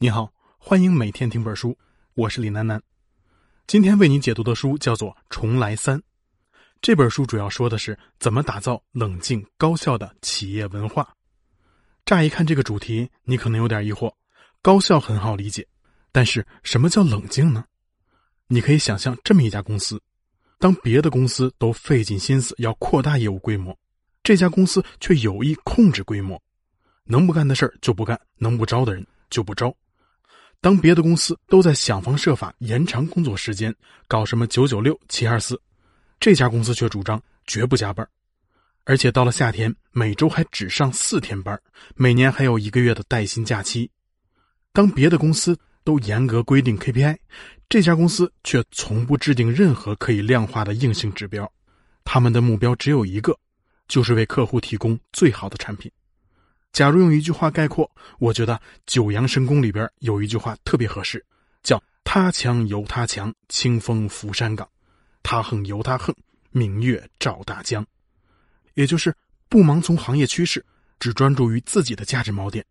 你好，欢迎每天听本书，我是李楠楠。今天为你解读的书叫做《重来三》。这本书主要说的是怎么打造冷静高效的企业文化。乍一看这个主题，你可能有点疑惑。高效很好理解，但是什么叫冷静呢？你可以想象这么一家公司，当别的公司都费尽心思要扩大业务规模，这家公司却有意控制规模，能不干的事儿就不干，能不招的人就不招。当别的公司都在想方设法延长工作时间，搞什么九九六、七二四，这家公司却主张绝不加班，而且到了夏天，每周还只上四天班，每年还有一个月的带薪假期。当别的公司都严格规定 KPI，这家公司却从不制定任何可以量化的硬性指标，他们的目标只有一个，就是为客户提供最好的产品。假如用一句话概括，我觉得《九阳神功》里边有一句话特别合适，叫“他强由他强，清风拂山岗；他横由他横，明月照大江。”也就是不盲从行业趋势，只专注于自己的价值锚点，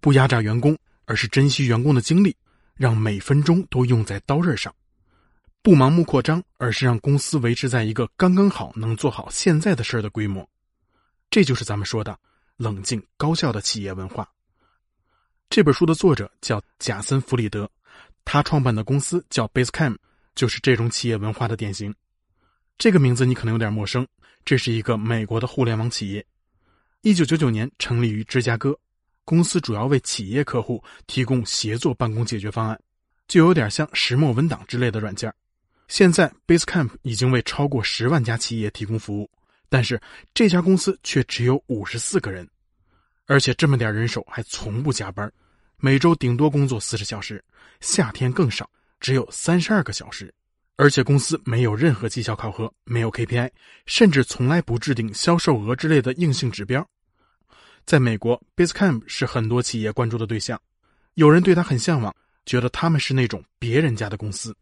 不压榨员工，而是珍惜员工的精力，让每分钟都用在刀刃上；不盲目扩张，而是让公司维持在一个刚刚好能做好现在的事的规模。这就是咱们说的。冷静高效的企业文化。这本书的作者叫贾森·弗里德，他创办的公司叫 Basecamp，就是这种企业文化的典型。这个名字你可能有点陌生，这是一个美国的互联网企业，一九九九年成立于芝加哥。公司主要为企业客户提供协作办公解决方案，就有点像石墨文档之类的软件。现在 Basecamp 已经为超过十万家企业提供服务。但是这家公司却只有五十四个人，而且这么点人手还从不加班，每周顶多工作四十小时，夏天更少，只有三十二个小时。而且公司没有任何绩效考核，没有 KPI，甚至从来不制定销售额之类的硬性指标。在美国，Basecamp 是很多企业关注的对象，有人对他很向往，觉得他们是那种别人家的公司；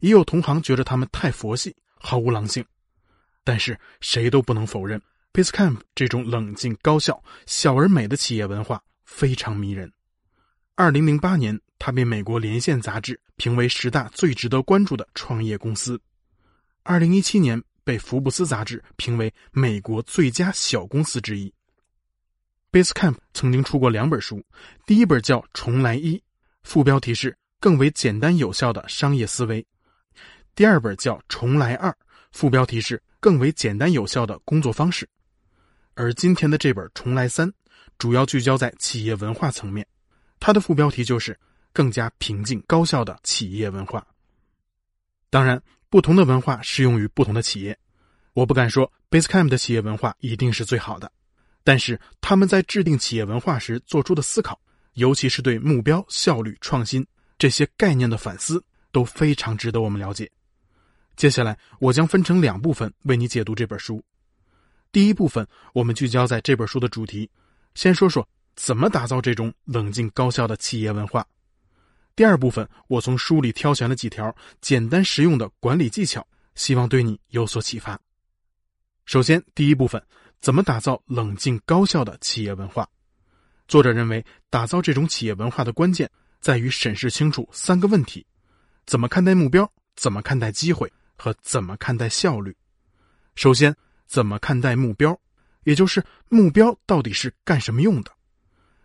也有同行觉得他们太佛系，毫无狼性。但是谁都不能否认，Basecamp 这种冷静、高效、小而美的企业文化非常迷人。二零零八年，他被美国《连线》杂志评为十大最值得关注的创业公司；二零一七年，被《福布斯》杂志评为美国最佳小公司之一。Basecamp 曾经出过两本书，第一本叫《重来一》，副标题是“更为简单有效的商业思维”；第二本叫《重来二》，副标题是。更为简单有效的工作方式，而今天的这本《重来三》主要聚焦在企业文化层面，它的副标题就是“更加平静高效的企业文化”。当然，不同的文化适用于不同的企业，我不敢说 Basecamp 的企业文化一定是最好的，但是他们在制定企业文化时做出的思考，尤其是对目标、效率、创新这些概念的反思，都非常值得我们了解。接下来，我将分成两部分为你解读这本书。第一部分，我们聚焦在这本书的主题，先说说怎么打造这种冷静高效的企业文化。第二部分，我从书里挑选了几条简单实用的管理技巧，希望对你有所启发。首先，第一部分，怎么打造冷静高效的企业文化？作者认为，打造这种企业文化的关键在于审视清楚三个问题：怎么看待目标？怎么看待机会？和怎么看待效率？首先，怎么看待目标？也就是目标到底是干什么用的？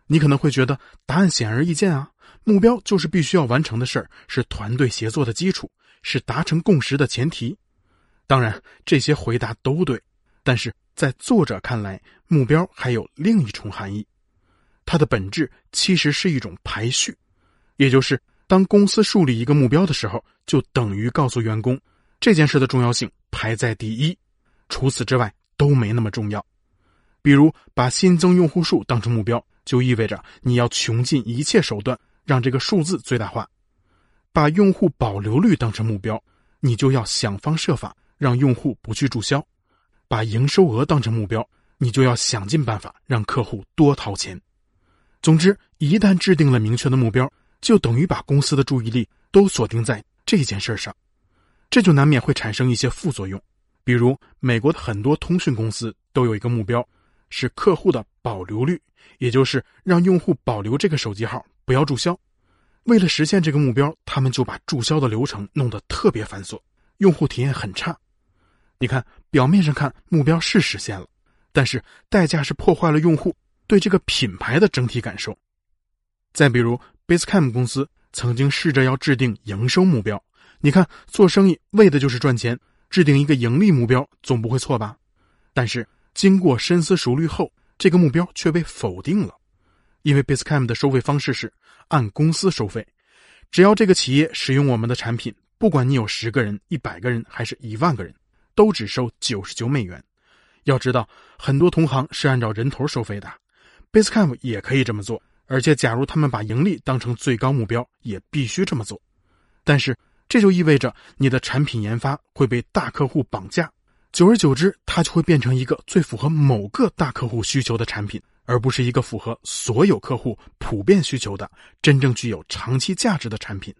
你可能会觉得答案显而易见啊，目标就是必须要完成的事儿，是团队协作的基础，是达成共识的前提。当然，这些回答都对，但是在作者看来，目标还有另一重含义，它的本质其实是一种排序，也就是当公司树立一个目标的时候，就等于告诉员工。这件事的重要性排在第一，除此之外都没那么重要。比如，把新增用户数当成目标，就意味着你要穷尽一切手段让这个数字最大化；把用户保留率当成目标，你就要想方设法让用户不去注销；把营收额当成目标，你就要想尽办法让客户多掏钱。总之，一旦制定了明确的目标，就等于把公司的注意力都锁定在这件事上。这就难免会产生一些副作用，比如美国的很多通讯公司都有一个目标，是客户的保留率，也就是让用户保留这个手机号不要注销。为了实现这个目标，他们就把注销的流程弄得特别繁琐，用户体验很差。你看，表面上看目标是实现了，但是代价是破坏了用户对这个品牌的整体感受。再比如，Basecamp 公司曾经试着要制定营收目标。你看，做生意为的就是赚钱，制定一个盈利目标总不会错吧？但是经过深思熟虑后，这个目标却被否定了，因为 Basecamp 的收费方式是按公司收费，只要这个企业使用我们的产品，不管你有十个人、一百个人还是一万个人，都只收九十九美元。要知道，很多同行是按照人头收费的，Basecamp 也可以这么做，而且假如他们把盈利当成最高目标，也必须这么做。但是。这就意味着你的产品研发会被大客户绑架，久而久之，它就会变成一个最符合某个大客户需求的产品，而不是一个符合所有客户普遍需求的真正具有长期价值的产品。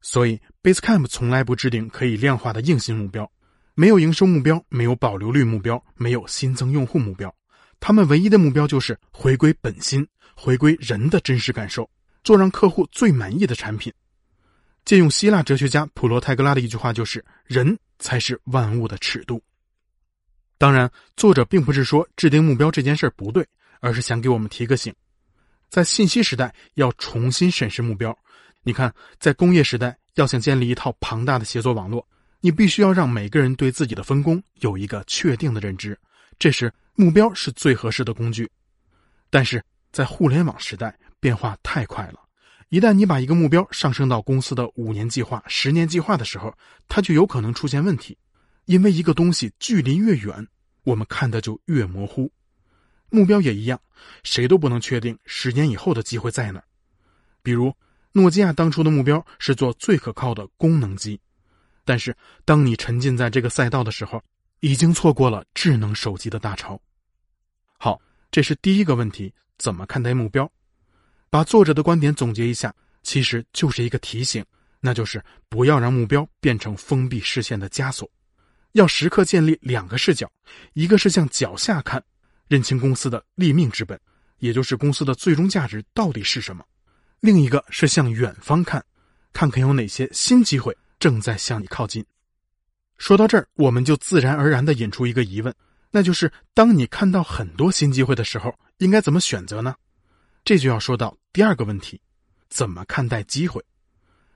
所以，Basecamp 从来不制定可以量化的硬性目标，没有营收目标，没有保留率目标，没有新增用户目标，他们唯一的目标就是回归本心，回归人的真实感受，做让客户最满意的产品。借用希腊哲学家普罗泰戈拉的一句话，就是“人才是万物的尺度”。当然，作者并不是说制定目标这件事不对，而是想给我们提个醒：在信息时代要重新审视目标。你看，在工业时代，要想建立一套庞大的协作网络，你必须要让每个人对自己的分工有一个确定的认知，这时目标是最合适的工具。但是在互联网时代，变化太快了。一旦你把一个目标上升到公司的五年计划、十年计划的时候，它就有可能出现问题，因为一个东西距离越远，我们看的就越模糊。目标也一样，谁都不能确定十年以后的机会在哪。比如，诺基亚当初的目标是做最可靠的功能机，但是当你沉浸在这个赛道的时候，已经错过了智能手机的大潮。好，这是第一个问题：怎么看待目标？把作者的观点总结一下，其实就是一个提醒，那就是不要让目标变成封闭视线的枷锁，要时刻建立两个视角：一个是向脚下看，认清公司的立命之本，也就是公司的最终价值到底是什么；另一个是向远方看，看看有哪些新机会正在向你靠近。说到这儿，我们就自然而然的引出一个疑问，那就是当你看到很多新机会的时候，应该怎么选择呢？这就要说到第二个问题：怎么看待机会？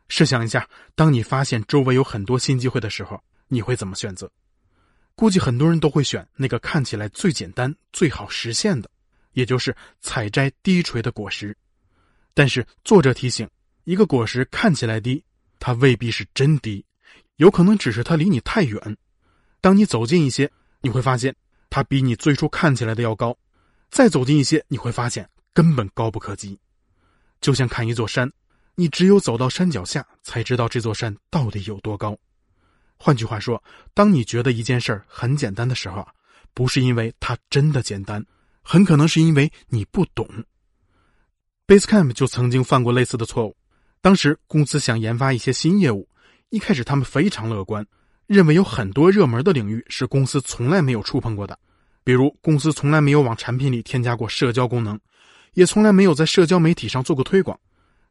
试想一下，当你发现周围有很多新机会的时候，你会怎么选择？估计很多人都会选那个看起来最简单、最好实现的，也就是采摘低垂的果实。但是作者提醒，一个果实看起来低，它未必是真低，有可能只是它离你太远。当你走近一些，你会发现它比你最初看起来的要高；再走近一些，你会发现。根本高不可及，就像看一座山，你只有走到山脚下，才知道这座山到底有多高。换句话说，当你觉得一件事儿很简单的时候，不是因为它真的简单，很可能是因为你不懂。Basecamp 就曾经犯过类似的错误。当时公司想研发一些新业务，一开始他们非常乐观，认为有很多热门的领域是公司从来没有触碰过的，比如公司从来没有往产品里添加过社交功能。也从来没有在社交媒体上做过推广，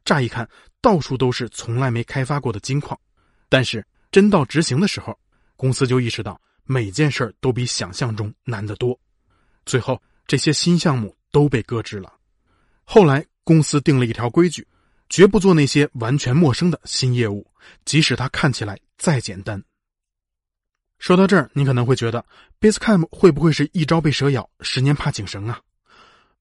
乍一看到处都是从来没开发过的金矿，但是真到执行的时候，公司就意识到每件事都比想象中难得多，最后这些新项目都被搁置了。后来公司定了一条规矩，绝不做那些完全陌生的新业务，即使它看起来再简单。说到这儿，你可能会觉得 Basecamp 会不会是一朝被蛇咬，十年怕井绳啊？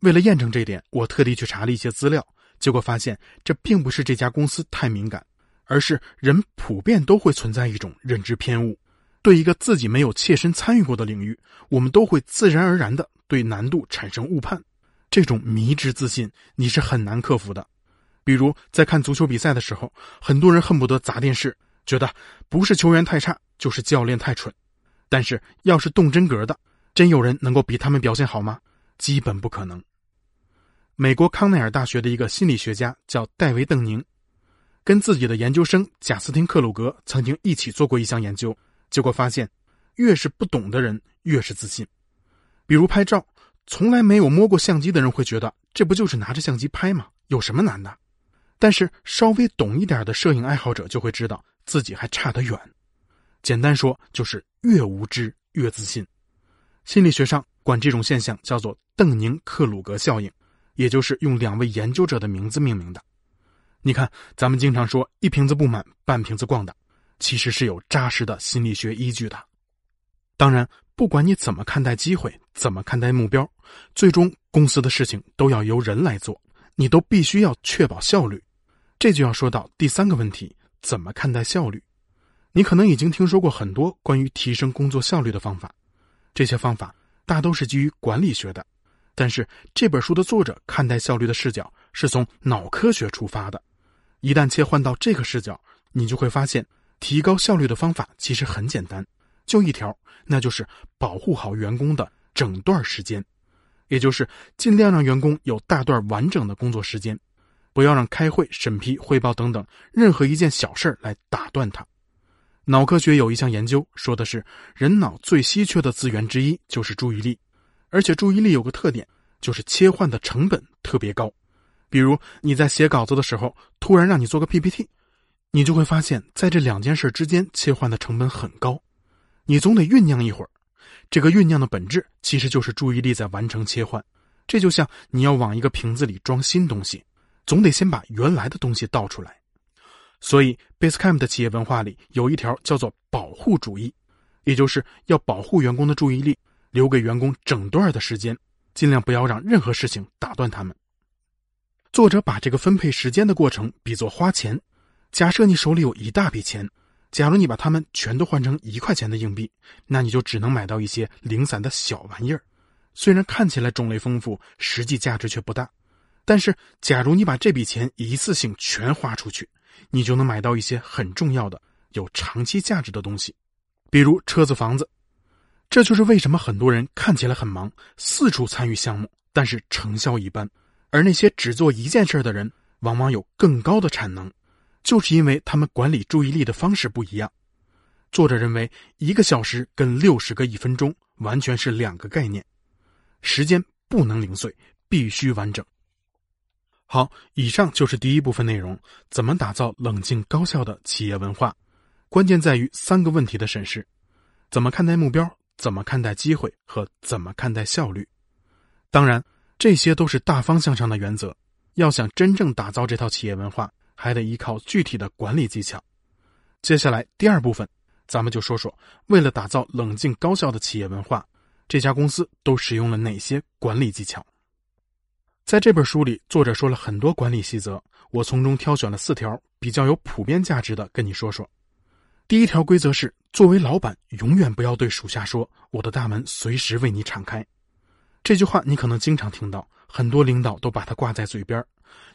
为了验证这点，我特地去查了一些资料，结果发现这并不是这家公司太敏感，而是人普遍都会存在一种认知偏误。对一个自己没有切身参与过的领域，我们都会自然而然的对难度产生误判。这种迷之自信，你是很难克服的。比如在看足球比赛的时候，很多人恨不得砸电视，觉得不是球员太差，就是教练太蠢。但是要是动真格的，真有人能够比他们表现好吗？基本不可能。美国康奈尔大学的一个心理学家叫戴维·邓宁，跟自己的研究生贾斯汀·克鲁格曾经一起做过一项研究，结果发现，越是不懂的人越是自信。比如拍照，从来没有摸过相机的人会觉得这不就是拿着相机拍吗？有什么难的？但是稍微懂一点的摄影爱好者就会知道自己还差得远。简单说就是越无知越自信。心理学上管这种现象叫做邓宁克鲁格效应，也就是用两位研究者的名字命名的。你看，咱们经常说一瓶子不满半瓶子逛的，其实是有扎实的心理学依据的。当然，不管你怎么看待机会，怎么看待目标，最终公司的事情都要由人来做，你都必须要确保效率。这就要说到第三个问题：怎么看待效率？你可能已经听说过很多关于提升工作效率的方法，这些方法大都是基于管理学的，但是这本书的作者看待效率的视角是从脑科学出发的。一旦切换到这个视角，你就会发现，提高效率的方法其实很简单，就一条，那就是保护好员工的整段时间，也就是尽量让员工有大段完整的工作时间。不要让开会、审批、汇报等等任何一件小事来打断他。脑科学有一项研究说的是，人脑最稀缺的资源之一就是注意力，而且注意力有个特点，就是切换的成本特别高。比如你在写稿子的时候，突然让你做个 PPT，你就会发现，在这两件事之间切换的成本很高，你总得酝酿一会儿。这个酝酿的本质其实就是注意力在完成切换。这就像你要往一个瓶子里装新东西。总得先把原来的东西倒出来，所以 Basecamp 的企业文化里有一条叫做保护主义，也就是要保护员工的注意力，留给员工整段的时间，尽量不要让任何事情打断他们。作者把这个分配时间的过程比作花钱，假设你手里有一大笔钱，假如你把它们全都换成一块钱的硬币，那你就只能买到一些零散的小玩意儿，虽然看起来种类丰富，实际价值却不大。但是，假如你把这笔钱一次性全花出去，你就能买到一些很重要的、有长期价值的东西，比如车子、房子。这就是为什么很多人看起来很忙，四处参与项目，但是成效一般；而那些只做一件事的人，往往有更高的产能，就是因为他们管理注意力的方式不一样。作者认为，一个小时跟六十个一分钟完全是两个概念，时间不能零碎，必须完整。好，以上就是第一部分内容。怎么打造冷静高效的企业文化？关键在于三个问题的审视：怎么看待目标？怎么看待机会？和怎么看待效率？当然，这些都是大方向上的原则。要想真正打造这套企业文化，还得依靠具体的管理技巧。接下来第二部分，咱们就说说，为了打造冷静高效的企业文化，这家公司都使用了哪些管理技巧？在这本书里，作者说了很多管理细则，我从中挑选了四条比较有普遍价值的，跟你说说。第一条规则是：作为老板，永远不要对属下说“我的大门随时为你敞开”。这句话你可能经常听到，很多领导都把它挂在嘴边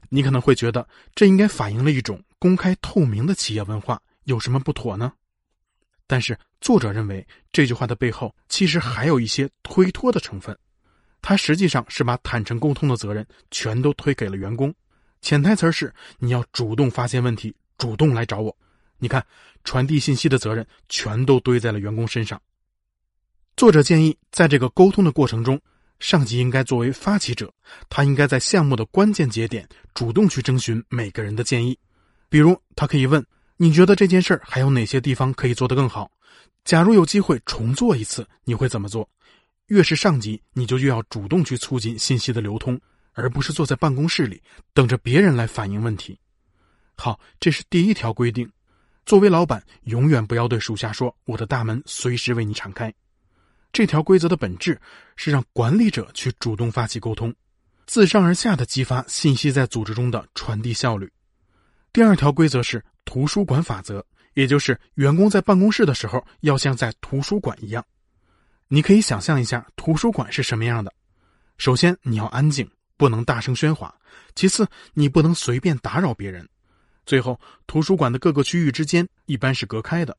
你可能会觉得这应该反映了一种公开透明的企业文化，有什么不妥呢？但是作者认为，这句话的背后其实还有一些推脱的成分。他实际上是把坦诚沟通的责任全都推给了员工，潜台词是你要主动发现问题，主动来找我。你看，传递信息的责任全都堆在了员工身上。作者建议，在这个沟通的过程中，上级应该作为发起者，他应该在项目的关键节点主动去征询每个人的建议。比如，他可以问：“你觉得这件事儿还有哪些地方可以做得更好？假如有机会重做一次，你会怎么做？”越是上级，你就越要主动去促进信息的流通，而不是坐在办公室里等着别人来反映问题。好，这是第一条规定：作为老板，永远不要对属下说“我的大门随时为你敞开”。这条规则的本质是让管理者去主动发起沟通，自上而下的激发信息在组织中的传递效率。第二条规则是图书馆法则，也就是员工在办公室的时候要像在图书馆一样。你可以想象一下图书馆是什么样的。首先，你要安静，不能大声喧哗；其次，你不能随便打扰别人；最后，图书馆的各个区域之间一般是隔开的。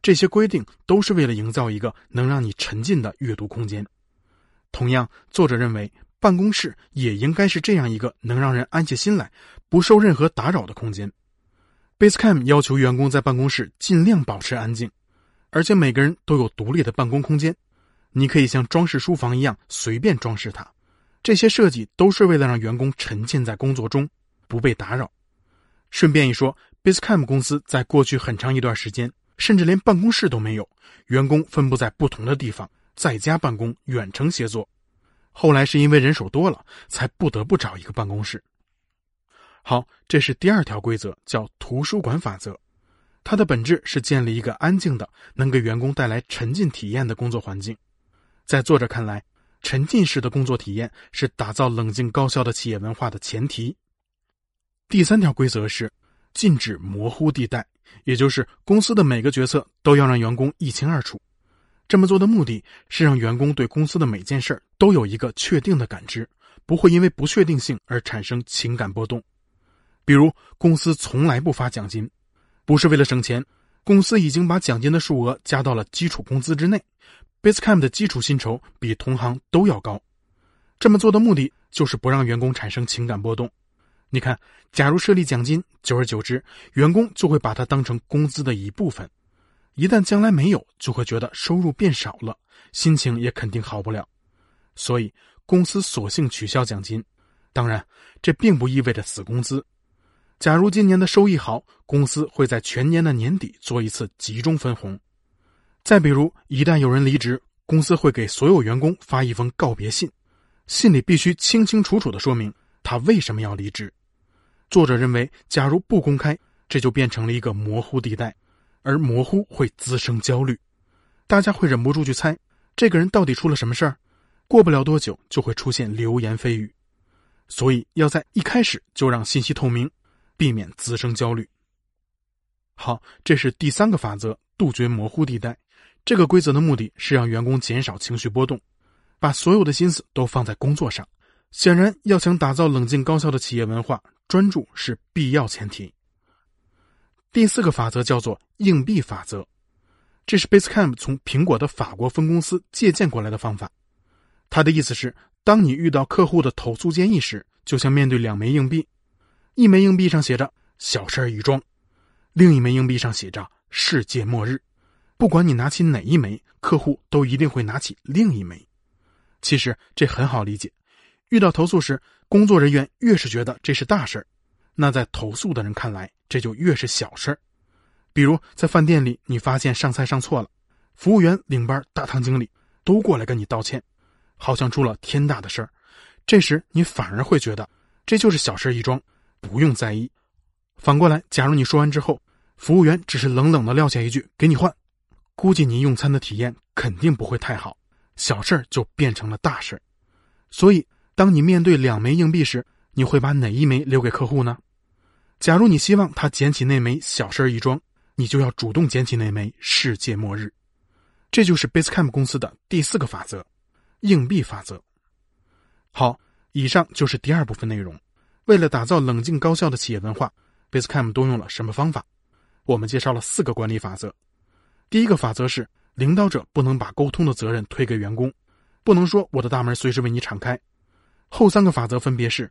这些规定都是为了营造一个能让你沉浸的阅读空间。同样，作者认为办公室也应该是这样一个能让人安下心来、不受任何打扰的空间。Basecamp 要求员工在办公室尽量保持安静，而且每个人都有独立的办公空间。你可以像装饰书房一样随便装饰它，这些设计都是为了让员工沉浸在工作中，不被打扰。顺便一说，Basecamp 公司在过去很长一段时间，甚至连办公室都没有，员工分布在不同的地方，在家办公、远程协作。后来是因为人手多了，才不得不找一个办公室。好，这是第二条规则，叫图书馆法则。它的本质是建立一个安静的、能给员工带来沉浸体验的工作环境。在作者看来，沉浸式的工作体验是打造冷静高效的企业文化的前提。第三条规则是禁止模糊地带，也就是公司的每个决策都要让员工一清二楚。这么做的目的是让员工对公司的每件事都有一个确定的感知，不会因为不确定性而产生情感波动。比如，公司从来不发奖金，不是为了省钱，公司已经把奖金的数额加到了基础工资之内。Basecamp 的基础薪酬比同行都要高，这么做的目的就是不让员工产生情感波动。你看，假如设立奖金，久而久之，员工就会把它当成工资的一部分。一旦将来没有，就会觉得收入变少了，心情也肯定好不了。所以，公司索性取消奖金。当然，这并不意味着死工资。假如今年的收益好，公司会在全年的年底做一次集中分红。再比如，一旦有人离职，公司会给所有员工发一封告别信，信里必须清清楚楚的说明他为什么要离职。作者认为，假如不公开，这就变成了一个模糊地带，而模糊会滋生焦虑，大家会忍不住去猜这个人到底出了什么事儿，过不了多久就会出现流言蜚语，所以要在一开始就让信息透明，避免滋生焦虑。好，这是第三个法则：杜绝模糊地带。这个规则的目的是让员工减少情绪波动，把所有的心思都放在工作上。显然，要想打造冷静高效的企业文化，专注是必要前提。第四个法则叫做硬币法则，这是 Basecamp 从苹果的法国分公司借鉴过来的方法。他的意思是，当你遇到客户的投诉建议时，就像面对两枚硬币，一枚硬币上写着“小事儿一桩”，另一枚硬币上写着“世界末日”。不管你拿起哪一枚，客户都一定会拿起另一枚。其实这很好理解，遇到投诉时，工作人员越是觉得这是大事儿，那在投诉的人看来，这就越是小事儿。比如在饭店里，你发现上菜上错了，服务员、领班、大堂经理都过来跟你道歉，好像出了天大的事儿。这时你反而会觉得这就是小事一桩，不用在意。反过来，假如你说完之后，服务员只是冷冷的撂下一句“给你换”。估计你用餐的体验肯定不会太好，小事儿就变成了大事儿。所以，当你面对两枚硬币时，你会把哪一枚留给客户呢？假如你希望他捡起那枚小事儿一桩，你就要主动捡起那枚世界末日。这就是 Basecamp 公司的第四个法则——硬币法则。好，以上就是第二部分内容。为了打造冷静高效的企业文化，Basecamp 都用了什么方法？我们介绍了四个管理法则。第一个法则是，领导者不能把沟通的责任推给员工，不能说我的大门随时为你敞开。后三个法则分别是：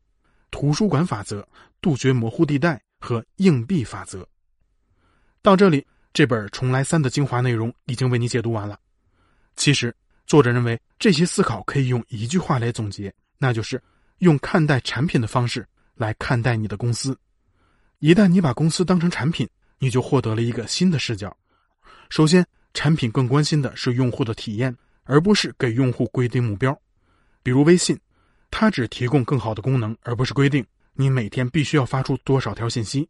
图书馆法则、杜绝模糊地带和硬币法则。到这里，这本《重来三》的精华内容已经为你解读完了。其实，作者认为这些思考可以用一句话来总结，那就是用看待产品的方式来看待你的公司。一旦你把公司当成产品，你就获得了一个新的视角。首先，产品更关心的是用户的体验，而不是给用户规定目标。比如微信，它只提供更好的功能，而不是规定你每天必须要发出多少条信息。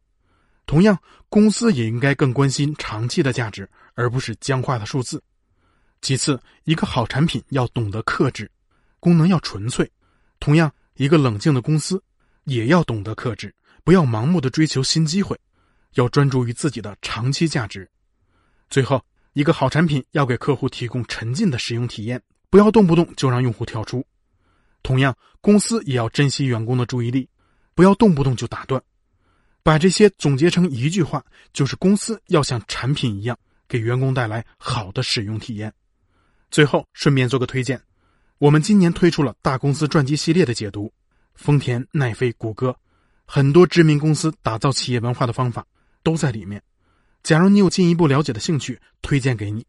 同样，公司也应该更关心长期的价值，而不是僵化的数字。其次，一个好产品要懂得克制，功能要纯粹。同样，一个冷静的公司也要懂得克制，不要盲目的追求新机会，要专注于自己的长期价值。最后，一个好产品要给客户提供沉浸的使用体验，不要动不动就让用户跳出。同样，公司也要珍惜员工的注意力，不要动不动就打断。把这些总结成一句话，就是公司要像产品一样，给员工带来好的使用体验。最后，顺便做个推荐，我们今年推出了大公司传记系列的解读，丰田、奈飞、谷歌，很多知名公司打造企业文化的方法都在里面。假如你有进一步了解的兴趣，推荐给你。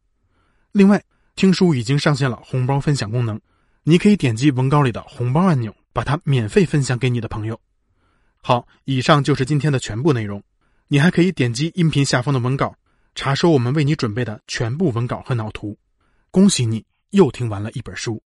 另外，听书已经上线了红包分享功能，你可以点击文稿里的红包按钮，把它免费分享给你的朋友。好，以上就是今天的全部内容。你还可以点击音频下方的文稿，查收我们为你准备的全部文稿和脑图。恭喜你，又听完了一本书。